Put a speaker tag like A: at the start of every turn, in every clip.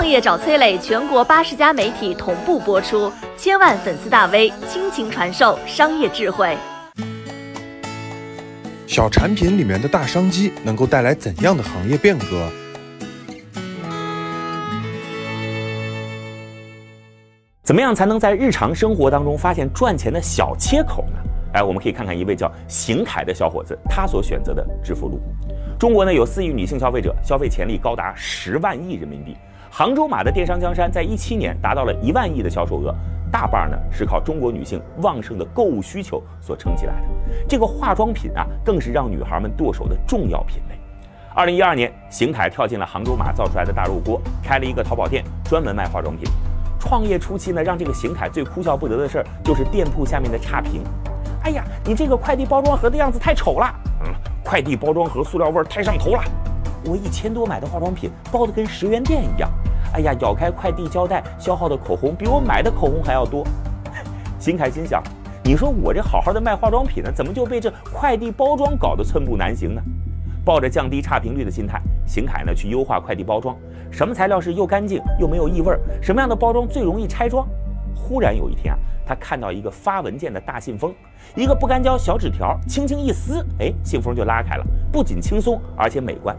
A: 创业找崔磊，全国八十家媒体同步播出，千万粉丝大 V 倾情传授商业智慧。
B: 小产品里面的大商机能够带来怎样的行业变革？
C: 怎么样才能在日常生活当中发现赚钱的小切口呢？哎，我们可以看看一位叫邢凯的小伙子，他所选择的致富路。中国呢有四亿女性消费者，消费潜力高达十万亿人民币。杭州马的电商江山在一七年达到了一万亿的销售额，大半呢是靠中国女性旺盛的购物需求所撑起来的。这个化妆品啊，更是让女孩们剁手的重要品类。二零一二年，邢凯跳进了杭州马造出来的大肉锅，开了一个淘宝店，专门卖化妆品。创业初期呢，让这个邢凯最哭笑不得的事儿就是店铺下面的差评。哎呀，你这个快递包装盒的样子太丑了。嗯，快递包装盒塑料味儿太上头了。我一千多买的化妆品包的跟十元店一样。哎呀，咬开快递胶带消耗的口红比我买的口红还要多。邢凯心想，你说我这好好的卖化妆品呢，怎么就被这快递包装搞得寸步难行呢？抱着降低差评率的心态，邢凯呢去优化快递包装。什么材料是又干净又没有异味？什么样的包装最容易拆装？忽然有一天啊，他看到一个发文件的大信封，一个不干胶小纸条，轻轻一撕，哎，信封就拉开了，不仅轻松，而且美观。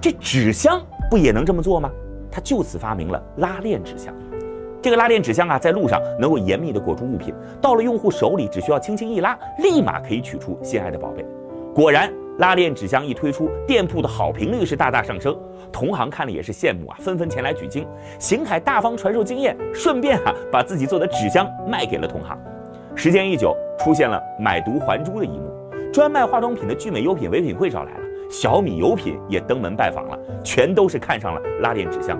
C: 这纸箱不也能这么做吗？他就此发明了拉链纸箱。这个拉链纸箱啊，在路上能够严密地裹住物品，到了用户手里，只需要轻轻一拉，立马可以取出心爱的宝贝。果然。拉链纸箱一推出，店铺的好评率是大大上升，同行看了也是羡慕啊，纷纷前来取经。邢凯大方传授经验，顺便啊把自己做的纸箱卖给了同行。时间一久，出现了买椟还珠的一幕，专卖化妆品的聚美优品唯品会找来了，小米油品也登门拜访了，全都是看上了拉链纸箱。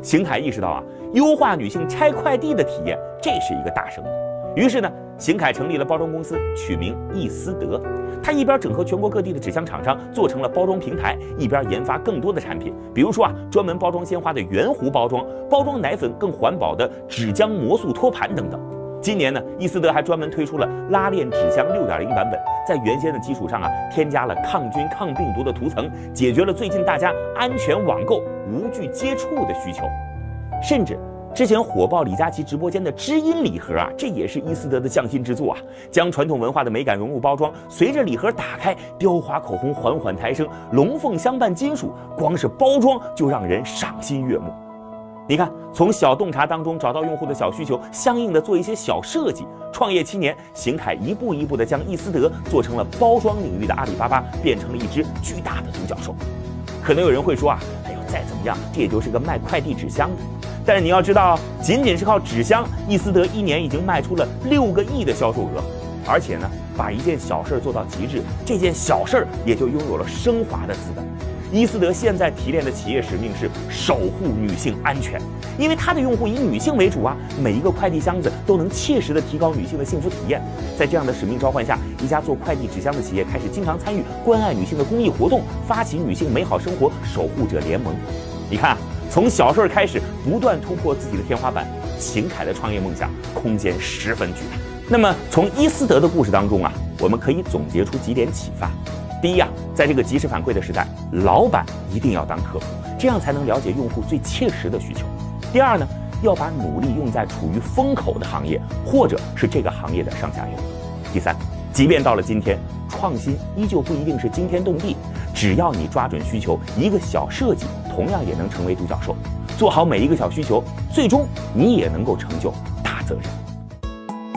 C: 邢凯意识到啊，优化女性拆快递的体验，这是一个大生意。于是呢，邢凯成立了包装公司，取名易思德。他一边整合全国各地的纸箱厂商做成了包装平台，一边研发更多的产品，比如说啊，专门包装鲜花的圆弧包装，包装奶粉更环保的纸浆魔术托盘等等。今年呢，易思德还专门推出了拉链纸箱六点零版本，在原先的基础上啊，添加了抗菌抗病毒的涂层，解决了最近大家安全网购、无惧接触的需求，甚至。之前火爆李佳琦直播间的知音礼盒啊，这也是伊思德的匠心之作啊！将传统文化的美感融入包装，随着礼盒打开，雕花口红缓缓抬升，龙凤相伴金属，光是包装就让人赏心悦目。你看，从小洞察当中找到用户的小需求，相应的做一些小设计。创业七年，邢凯一步一步的将易思德做成了包装领域的阿里巴巴，变成了一只巨大的独角兽。可能有人会说啊，哎呦，再怎么样，这也就是个卖快递纸箱的。但是你要知道，仅仅是靠纸箱，易思德一年已经卖出了六个亿的销售额，而且呢，把一件小事做到极致，这件小事也就拥有了升华的资本。伊思德现在提炼的企业使命是守护女性安全，因为它的用户以女性为主啊，每一个快递箱子都能切实的提高女性的幸福体验。在这样的使命召唤下，一家做快递纸箱的企业开始经常参与关爱女性的公益活动，发起女性美好生活守护者联盟。你看。从小事儿开始，不断突破自己的天花板，秦凯的创业梦想空间十分巨大。那么，从伊思德的故事当中啊，我们可以总结出几点启发：第一啊，在这个及时反馈的时代，老板一定要当客服，这样才能了解用户最切实的需求；第二呢，要把努力用在处于风口的行业，或者是这个行业的上下游；第三，即便到了今天，创新依旧不一定是惊天动地，只要你抓准需求，一个小设计。同样也能成为独角兽，做好每一个小需求，最终你也能够成就大责任。